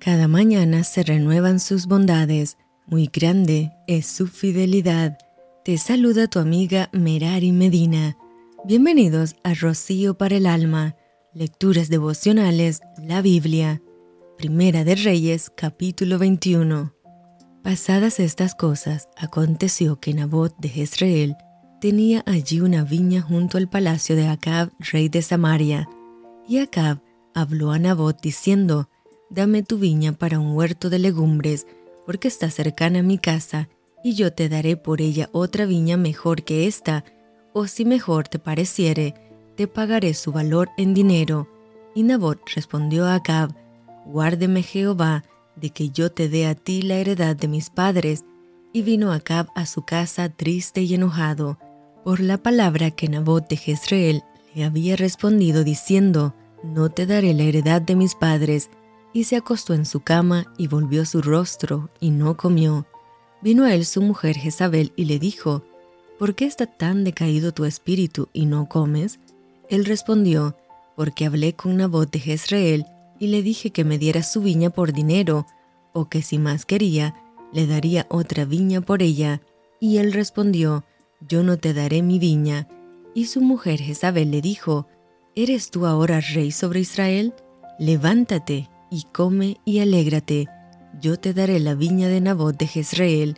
Cada mañana se renuevan sus bondades, muy grande es su fidelidad. Te saluda tu amiga Merari Medina. Bienvenidos a Rocío para el Alma, Lecturas Devocionales, la Biblia. Primera de Reyes, capítulo 21. Pasadas estas cosas, aconteció que Nabot de Jezreel tenía allí una viña junto al palacio de Acab, rey de Samaria. Y Acab habló a Nabot diciendo, Dame tu viña para un huerto de legumbres, porque está cercana a mi casa, y yo te daré por ella otra viña mejor que esta, o si mejor te pareciere, te pagaré su valor en dinero. Y Nabot respondió a Acab, Guárdeme Jehová, de que yo te dé a ti la heredad de mis padres. Y vino Acab a su casa triste y enojado, por la palabra que Nabot de Jezreel le había respondido diciendo, No te daré la heredad de mis padres, y se acostó en su cama y volvió su rostro y no comió. Vino a él su mujer Jezabel y le dijo, ¿Por qué está tan decaído tu espíritu y no comes? Él respondió, porque hablé con Nabot de Jezreel y le dije que me diera su viña por dinero, o que si más quería, le daría otra viña por ella. Y él respondió, Yo no te daré mi viña. Y su mujer Jezabel le dijo, ¿Eres tú ahora rey sobre Israel? Levántate y come y alégrate, yo te daré la viña de Nabot de Jezreel.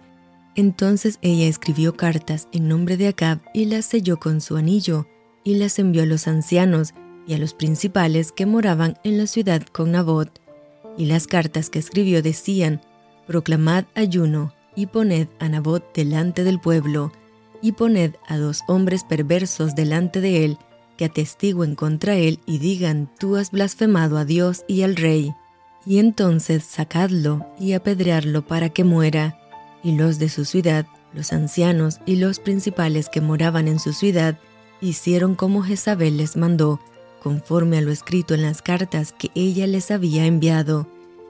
Entonces ella escribió cartas en nombre de Acab y las selló con su anillo, y las envió a los ancianos y a los principales que moraban en la ciudad con Nabot. Y las cartas que escribió decían, Proclamad ayuno, y poned a Nabot delante del pueblo, y poned a dos hombres perversos delante de él, que atestiguen contra él y digan, Tú has blasfemado a Dios y al rey y entonces sacadlo y apedrearlo para que muera. Y los de su ciudad, los ancianos y los principales que moraban en su ciudad, hicieron como Jezabel les mandó, conforme a lo escrito en las cartas que ella les había enviado,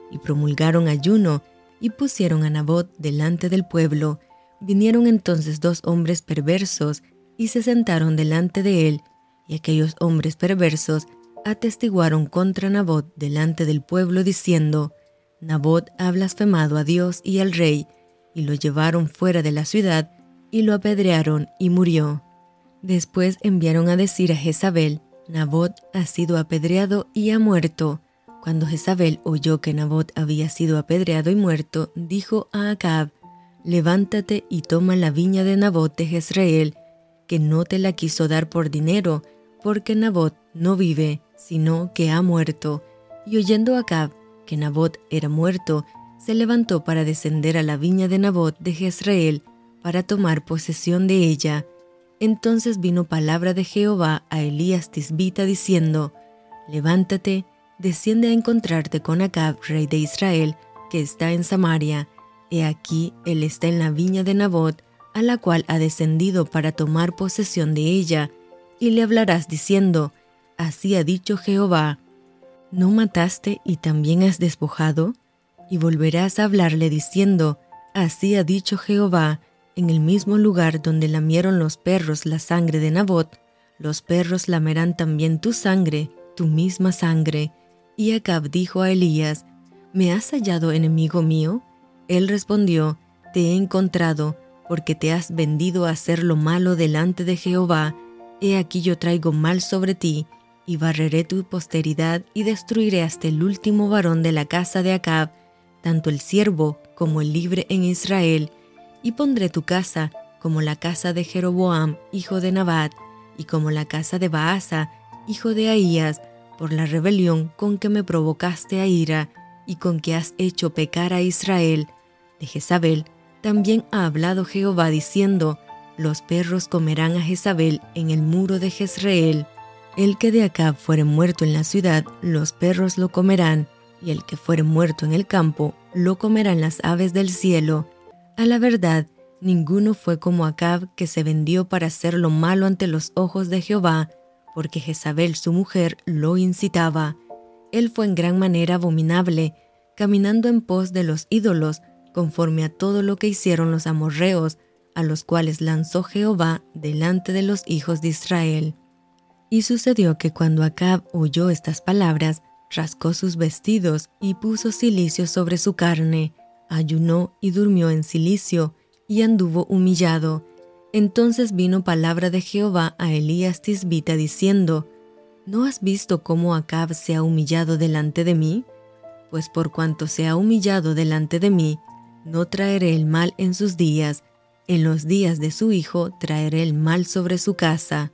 y promulgaron ayuno, y pusieron a Nabot delante del pueblo. Vinieron entonces dos hombres perversos, y se sentaron delante de él, y aquellos hombres perversos atestiguaron contra Nabot delante del pueblo diciendo, Nabot ha blasfemado a Dios y al rey, y lo llevaron fuera de la ciudad, y lo apedrearon y murió. Después enviaron a decir a Jezabel, Nabot ha sido apedreado y ha muerto. Cuando Jezabel oyó que Nabot había sido apedreado y muerto, dijo a Acab, Levántate y toma la viña de Nabot de Jezreel, que no te la quiso dar por dinero, porque Nabot no vive sino que ha muerto. Y oyendo Acab que Nabot era muerto, se levantó para descender a la viña de Nabot de Jezreel para tomar posesión de ella. Entonces vino palabra de Jehová a Elías Tisbita diciendo, Levántate, desciende a encontrarte con Acab, rey de Israel, que está en Samaria. He aquí, él está en la viña de Nabot, a la cual ha descendido para tomar posesión de ella, y le hablarás diciendo, Así ha dicho Jehová, ¿no mataste y también has despojado? Y volverás a hablarle diciendo, Así ha dicho Jehová, en el mismo lugar donde lamieron los perros la sangre de Nabot, los perros lamerán también tu sangre, tu misma sangre. Y Acab dijo a Elías, ¿Me has hallado enemigo mío? Él respondió, Te he encontrado, porque te has vendido a hacer lo malo delante de Jehová. He aquí yo traigo mal sobre ti, y barreré tu posteridad y destruiré hasta el último varón de la casa de Acab, tanto el siervo como el libre en Israel, y pondré tu casa como la casa de Jeroboam, hijo de Nabat, y como la casa de Baasa, hijo de Ahías, por la rebelión con que me provocaste a ira, y con que has hecho pecar a Israel. De Jezabel también ha hablado Jehová diciendo, los perros comerán a Jezabel en el muro de Jezreel. El que de acá fuere muerto en la ciudad, los perros lo comerán, y el que fuere muerto en el campo, lo comerán las aves del cielo. A la verdad, ninguno fue como Acab que se vendió para hacer lo malo ante los ojos de Jehová, porque Jezabel su mujer lo incitaba. Él fue en gran manera abominable, caminando en pos de los ídolos, conforme a todo lo que hicieron los amorreos, a los cuales lanzó Jehová delante de los hijos de Israel. Y sucedió que cuando Acab oyó estas palabras, rascó sus vestidos y puso cilicio sobre su carne, ayunó y durmió en cilicio, y anduvo humillado. Entonces vino palabra de Jehová a Elías Tisbita diciendo, ¿No has visto cómo Acab se ha humillado delante de mí? Pues por cuanto se ha humillado delante de mí, no traeré el mal en sus días, en los días de su hijo traeré el mal sobre su casa.